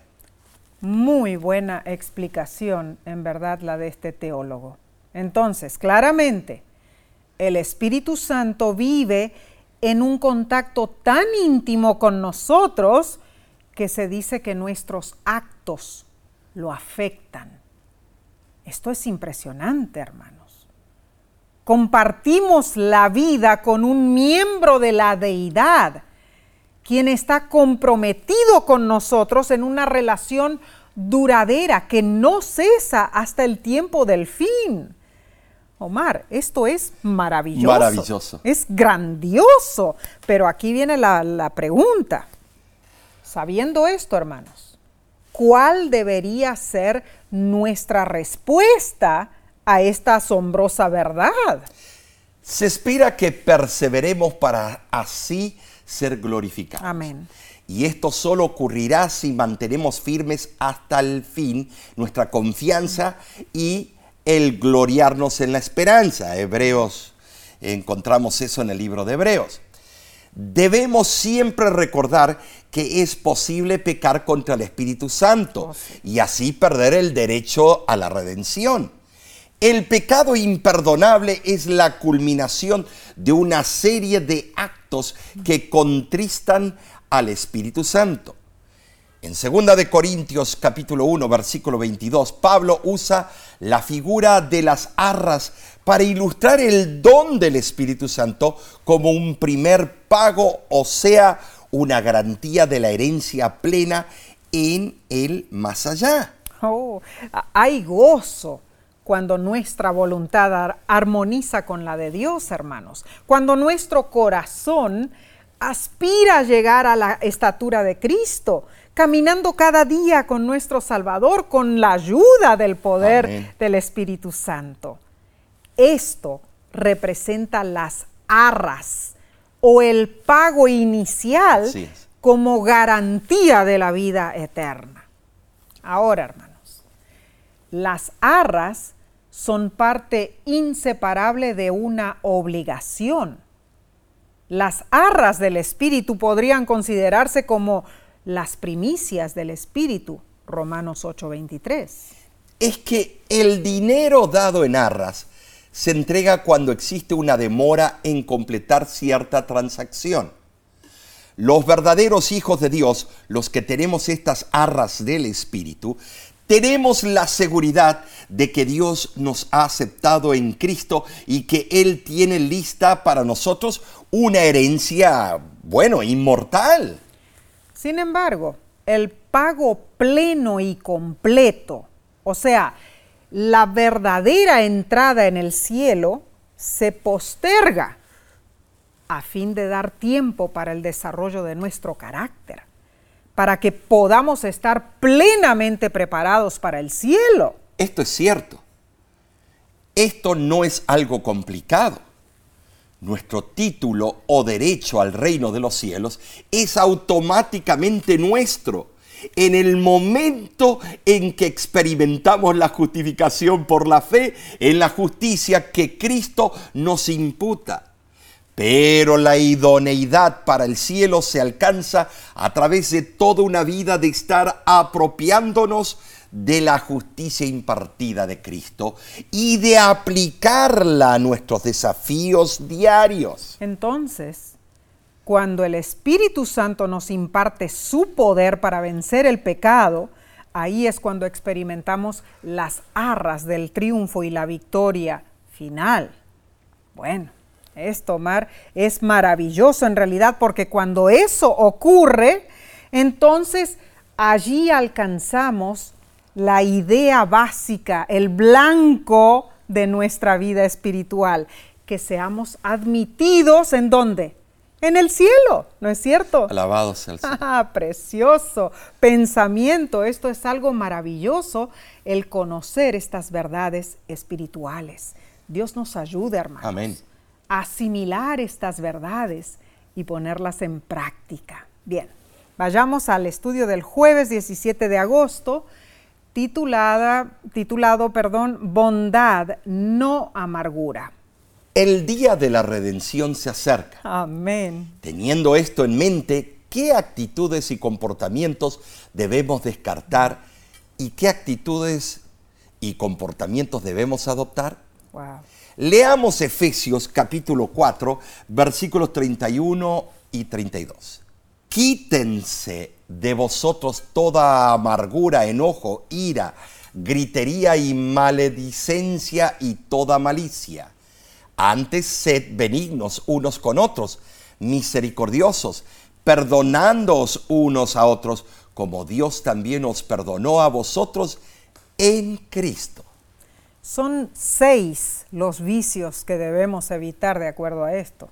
Muy buena explicación, en verdad, la de este teólogo. Entonces, claramente, el Espíritu Santo vive en un contacto tan íntimo con nosotros que se dice que nuestros actos lo afectan. Esto es impresionante, hermanos. Compartimos la vida con un miembro de la deidad quien está comprometido con nosotros en una relación duradera que no cesa hasta el tiempo del fin. Omar, esto es maravilloso. Maravilloso. Es grandioso. Pero aquí viene la, la pregunta. Sabiendo esto, hermanos, ¿cuál debería ser nuestra respuesta a esta asombrosa verdad? Se espera que perseveremos para así ser glorificados. Amén. Y esto solo ocurrirá si mantenemos firmes hasta el fin nuestra confianza y el gloriarnos en la esperanza. Hebreos, encontramos eso en el libro de Hebreos. Debemos siempre recordar que es posible pecar contra el Espíritu Santo oh, y así perder el derecho a la redención. El pecado imperdonable es la culminación de una serie de actos que contristan al Espíritu Santo. En 2 de Corintios capítulo 1 versículo 22, Pablo usa la figura de las arras para ilustrar el don del Espíritu Santo como un primer pago, o sea, una garantía de la herencia plena en el más allá. Oh, hay gozo cuando nuestra voluntad armoniza con la de Dios, hermanos, cuando nuestro corazón aspira a llegar a la estatura de Cristo, caminando cada día con nuestro Salvador, con la ayuda del poder del Espíritu Santo. Esto representa las arras o el pago inicial como garantía de la vida eterna. Ahora, hermano, las arras son parte inseparable de una obligación. Las arras del Espíritu podrían considerarse como las primicias del Espíritu, Romanos 8:23. Es que el dinero dado en arras se entrega cuando existe una demora en completar cierta transacción. Los verdaderos hijos de Dios, los que tenemos estas arras del Espíritu, tenemos la seguridad de que Dios nos ha aceptado en Cristo y que Él tiene lista para nosotros una herencia, bueno, inmortal. Sin embargo, el pago pleno y completo, o sea, la verdadera entrada en el cielo, se posterga a fin de dar tiempo para el desarrollo de nuestro carácter para que podamos estar plenamente preparados para el cielo. Esto es cierto. Esto no es algo complicado. Nuestro título o derecho al reino de los cielos es automáticamente nuestro en el momento en que experimentamos la justificación por la fe en la justicia que Cristo nos imputa. Pero la idoneidad para el cielo se alcanza a través de toda una vida de estar apropiándonos de la justicia impartida de Cristo y de aplicarla a nuestros desafíos diarios. Entonces, cuando el Espíritu Santo nos imparte su poder para vencer el pecado, ahí es cuando experimentamos las arras del triunfo y la victoria final. Bueno, esto, Mar, es maravilloso en realidad porque cuando eso ocurre, entonces allí alcanzamos la idea básica, el blanco de nuestra vida espiritual, que seamos admitidos en dónde? En el cielo, ¿no es cierto? Alabado sea el Señor. Ah, precioso pensamiento. Esto es algo maravilloso, el conocer estas verdades espirituales. Dios nos ayude, hermanos. Amén. A asimilar estas verdades y ponerlas en práctica. Bien, vayamos al estudio del jueves 17 de agosto titulada, titulado, perdón, Bondad, no amargura. El día de la redención se acerca. Amén. Teniendo esto en mente, ¿qué actitudes y comportamientos debemos descartar y qué actitudes y comportamientos debemos adoptar? Wow. Leamos Efesios capítulo 4, versículos 31 y 32. Quítense de vosotros toda amargura, enojo, ira, gritería y maledicencia y toda malicia. Antes sed benignos unos con otros, misericordiosos, perdonándoos unos a otros, como Dios también os perdonó a vosotros en Cristo. Son seis los vicios que debemos evitar de acuerdo a esto.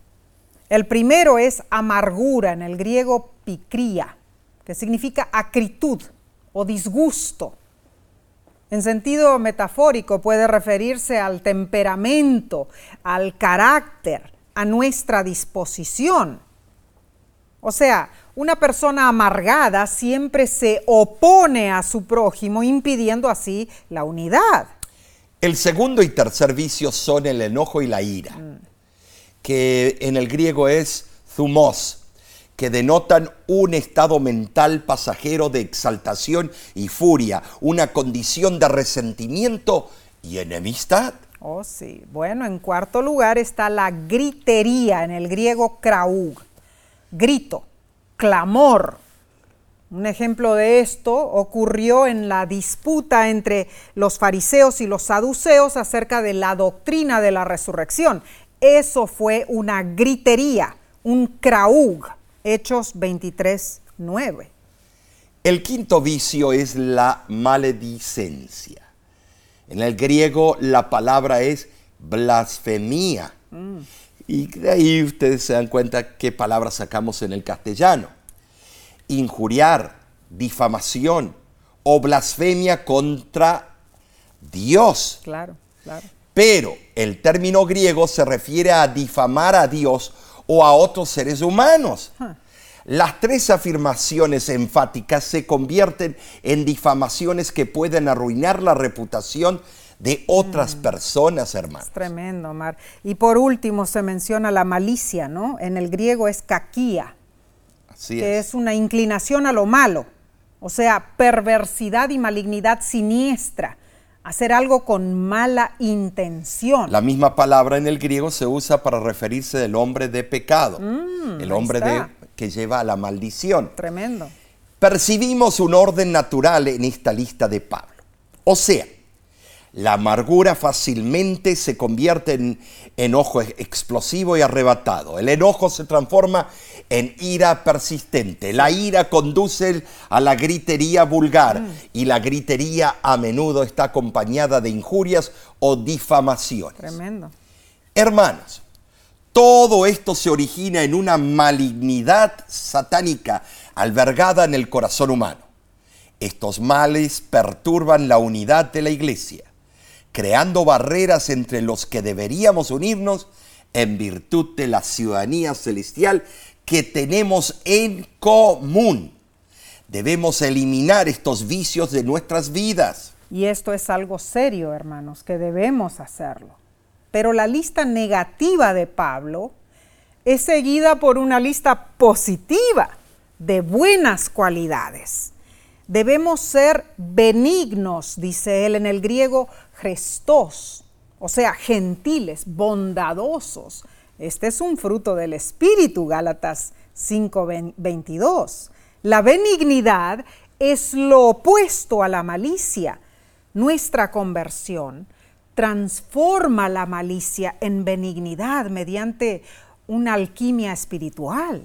El primero es amargura, en el griego picría que significa acritud o disgusto. En sentido metafórico puede referirse al temperamento, al carácter, a nuestra disposición. O sea, una persona amargada siempre se opone a su prójimo, impidiendo así la unidad. El segundo y tercer vicio son el enojo y la ira, que en el griego es zumos, que denotan un estado mental pasajero de exaltación y furia, una condición de resentimiento y enemistad. Oh, sí. Bueno, en cuarto lugar está la gritería, en el griego kraug. Grito, clamor. Un ejemplo de esto ocurrió en la disputa entre los fariseos y los saduceos acerca de la doctrina de la resurrección. Eso fue una gritería, un kraug. Hechos 23, 9. El quinto vicio es la maledicencia. En el griego la palabra es blasfemia. Mm. Y de ahí ustedes se dan cuenta qué palabras sacamos en el castellano. Injuriar, difamación o blasfemia contra Dios. Claro, claro. Pero el término griego se refiere a difamar a Dios o a otros seres humanos. Las tres afirmaciones enfáticas se convierten en difamaciones que pueden arruinar la reputación de otras mm. personas, hermanos. Es tremendo, Mar. Y por último se menciona la malicia, ¿no? En el griego es caquía, Así que es una inclinación a lo malo, o sea, perversidad y malignidad siniestra hacer algo con mala intención. La misma palabra en el griego se usa para referirse del hombre de pecado, Mm, el hombre de, que lleva a la maldición. Tremendo. Percibimos un orden natural en esta lista de Pablo. O sea, la amargura fácilmente se convierte en enojo explosivo y arrebatado. El enojo se transforma en ira persistente. La ira conduce a la gritería vulgar y la gritería a menudo está acompañada de injurias o difamaciones. Tremendo. Hermanos, Todo esto se origina en una malignidad satánica albergada en el corazón humano. Estos males perturban la unidad de la iglesia, creando barreras entre los que deberíamos unirnos en virtud de la ciudadanía celestial que tenemos en común. Debemos eliminar estos vicios de nuestras vidas. Y esto es algo serio, hermanos, que debemos hacerlo. Pero la lista negativa de Pablo es seguida por una lista positiva de buenas cualidades. Debemos ser benignos, dice él en el griego, gestos, o sea, gentiles, bondadosos. Este es un fruto del Espíritu, Gálatas 5:22. La benignidad es lo opuesto a la malicia. Nuestra conversión transforma la malicia en benignidad mediante una alquimia espiritual.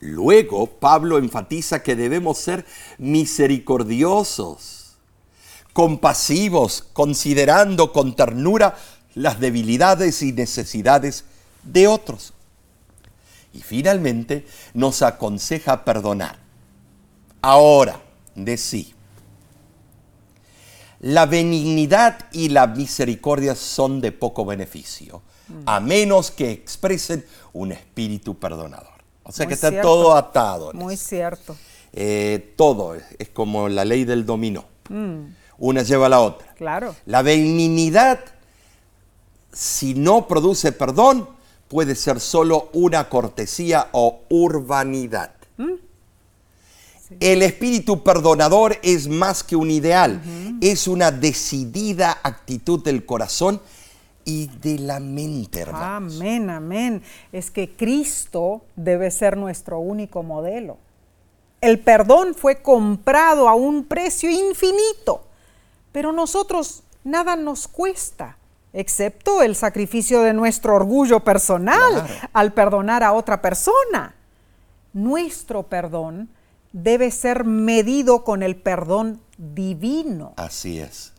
Luego, Pablo enfatiza que debemos ser misericordiosos, compasivos, considerando con ternura las debilidades y necesidades de otros. Y finalmente nos aconseja perdonar. Ahora, de sí. La benignidad y la misericordia son de poco beneficio, a menos que expresen un espíritu perdonador. O sea que está todo atado. Muy cierto. Eh, todo es como la ley del dominó. Una lleva a la otra. Claro. La benignidad, si no produce perdón, puede ser solo una cortesía o urbanidad. El espíritu perdonador es más que un ideal, es una decidida actitud del corazón y de la mente, hermanos. Amén, amén. Es que Cristo debe ser nuestro único modelo. El perdón fue comprado a un precio infinito, pero nosotros nada nos cuesta, excepto el sacrificio de nuestro orgullo personal al perdonar a otra persona. Nuestro perdón debe ser medido con el perdón divino. Así es.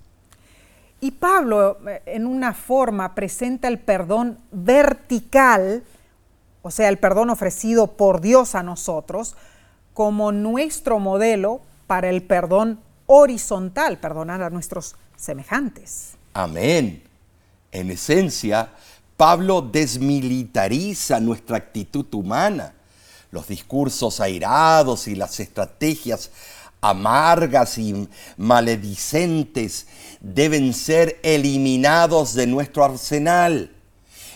Y Pablo, eh, en una forma, presenta el perdón vertical, o sea, el perdón ofrecido por Dios a nosotros, como nuestro modelo para el perdón horizontal, perdonar a nuestros semejantes. Amén. En esencia, Pablo desmilitariza nuestra actitud humana los discursos airados y las estrategias amargas y maledicentes deben ser eliminados de nuestro arsenal.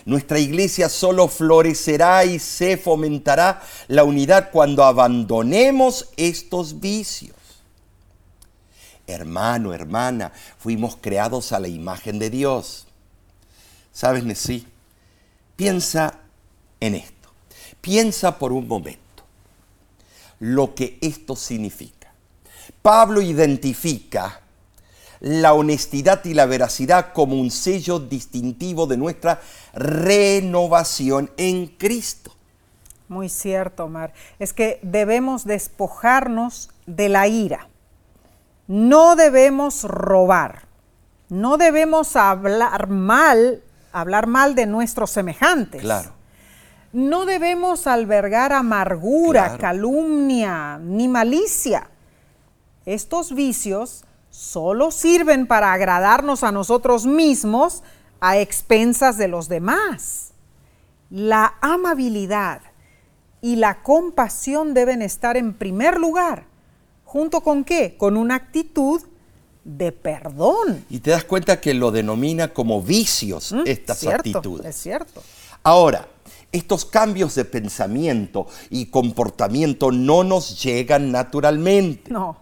Nuestra iglesia solo florecerá y se fomentará la unidad cuando abandonemos estos vicios. Hermano, hermana, fuimos creados a la imagen de Dios. ¿Sabes, Nesí? Piensa en esto. Piensa por un momento lo que esto significa. Pablo identifica la honestidad y la veracidad como un sello distintivo de nuestra renovación en Cristo. Muy cierto, Omar. Es que debemos despojarnos de la ira. No debemos robar. No debemos hablar mal, hablar mal de nuestros semejantes. Claro. No debemos albergar amargura, calumnia ni malicia. Estos vicios solo sirven para agradarnos a nosotros mismos a expensas de los demás. La amabilidad y la compasión deben estar en primer lugar. ¿Junto con qué? Con una actitud de perdón. Y te das cuenta que lo denomina como vicios mm, estas actitudes. Es cierto. Ahora, estos cambios de pensamiento y comportamiento no nos llegan naturalmente. No.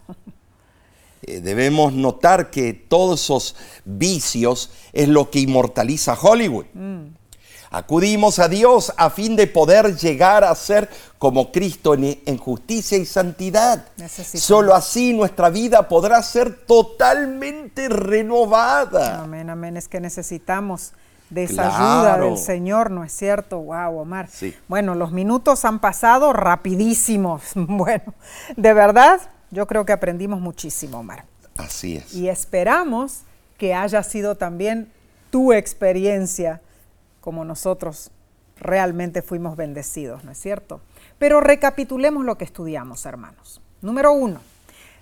Eh, debemos notar que todos esos vicios es lo que inmortaliza Hollywood. Mm. Acudimos a Dios a fin de poder llegar a ser como Cristo en, justicia y santidad. Solo así nuestra vida podrá ser totalmente renovada. Amén, amén. Es que necesitamos de esa ayuda del Señor, ¿no es cierto? Wow, Omar. Sí. Bueno, los minutos han pasado rapidísimos. <laughs> Bueno, de verdad, yo creo que aprendimos muchísimo, Omar. Así es. Y esperamos que haya sido también tu experiencia como nosotros realmente fuimos bendecidos, ¿no es cierto? Pero recapitulemos lo que estudiamos, hermanos. Número uno,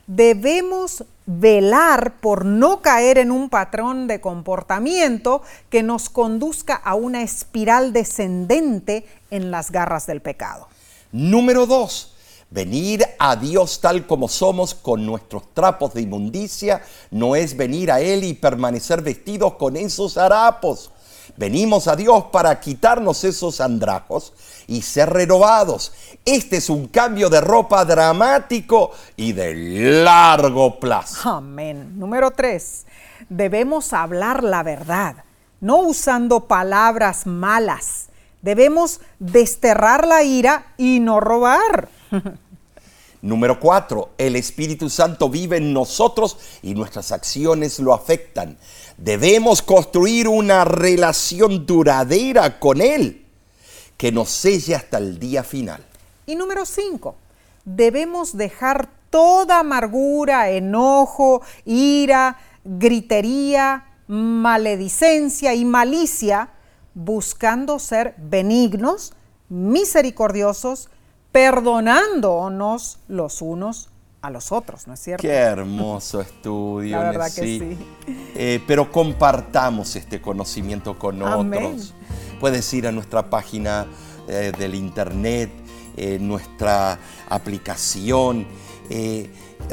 debemos velar por no caer en un patrón de comportamiento que nos conduzca a una espiral descendente en las garras del pecado. Número dos, venir a Dios tal como somos con nuestros trapos de inmundicia no es venir a Él y permanecer vestidos con esos harapos. Venimos a Dios para quitarnos esos andrajos y ser renovados. Este es un cambio de ropa dramático y de largo plazo. Amén. Número tres, debemos hablar la verdad, no usando palabras malas. Debemos desterrar la ira y no robar. <laughs> Número cuatro, el Espíritu Santo vive en nosotros y nuestras acciones lo afectan. Debemos construir una relación duradera con Él que nos selle hasta el día final. Y número cinco, debemos dejar toda amargura, enojo, ira, gritería, maledicencia y malicia, buscando ser benignos, misericordiosos, perdonándonos los unos a los otros, ¿no es cierto? Qué hermoso estudio. <laughs> La verdad que sí. Eh, pero compartamos este conocimiento con otros. Puedes ir a nuestra página eh, del internet, eh, nuestra aplicación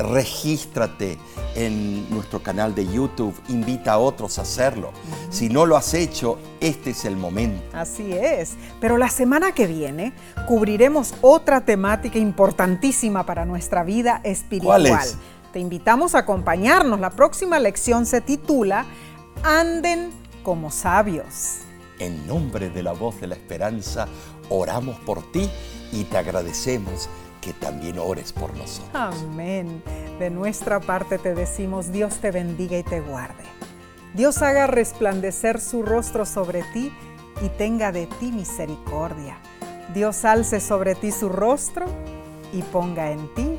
regístrate en nuestro canal de YouTube, invita a otros a hacerlo. Si no lo has hecho, este es el momento. Así es. Pero la semana que viene cubriremos otra temática importantísima para nuestra vida espiritual. ¿Cuál es? Te invitamos a acompañarnos. La próxima lección se titula Anden como sabios. En nombre de la voz de la esperanza, oramos por ti y te agradecemos que también ores por nosotros. Amén. De nuestra parte te decimos, Dios te bendiga y te guarde. Dios haga resplandecer su rostro sobre ti y tenga de ti misericordia. Dios alce sobre ti su rostro y ponga en ti.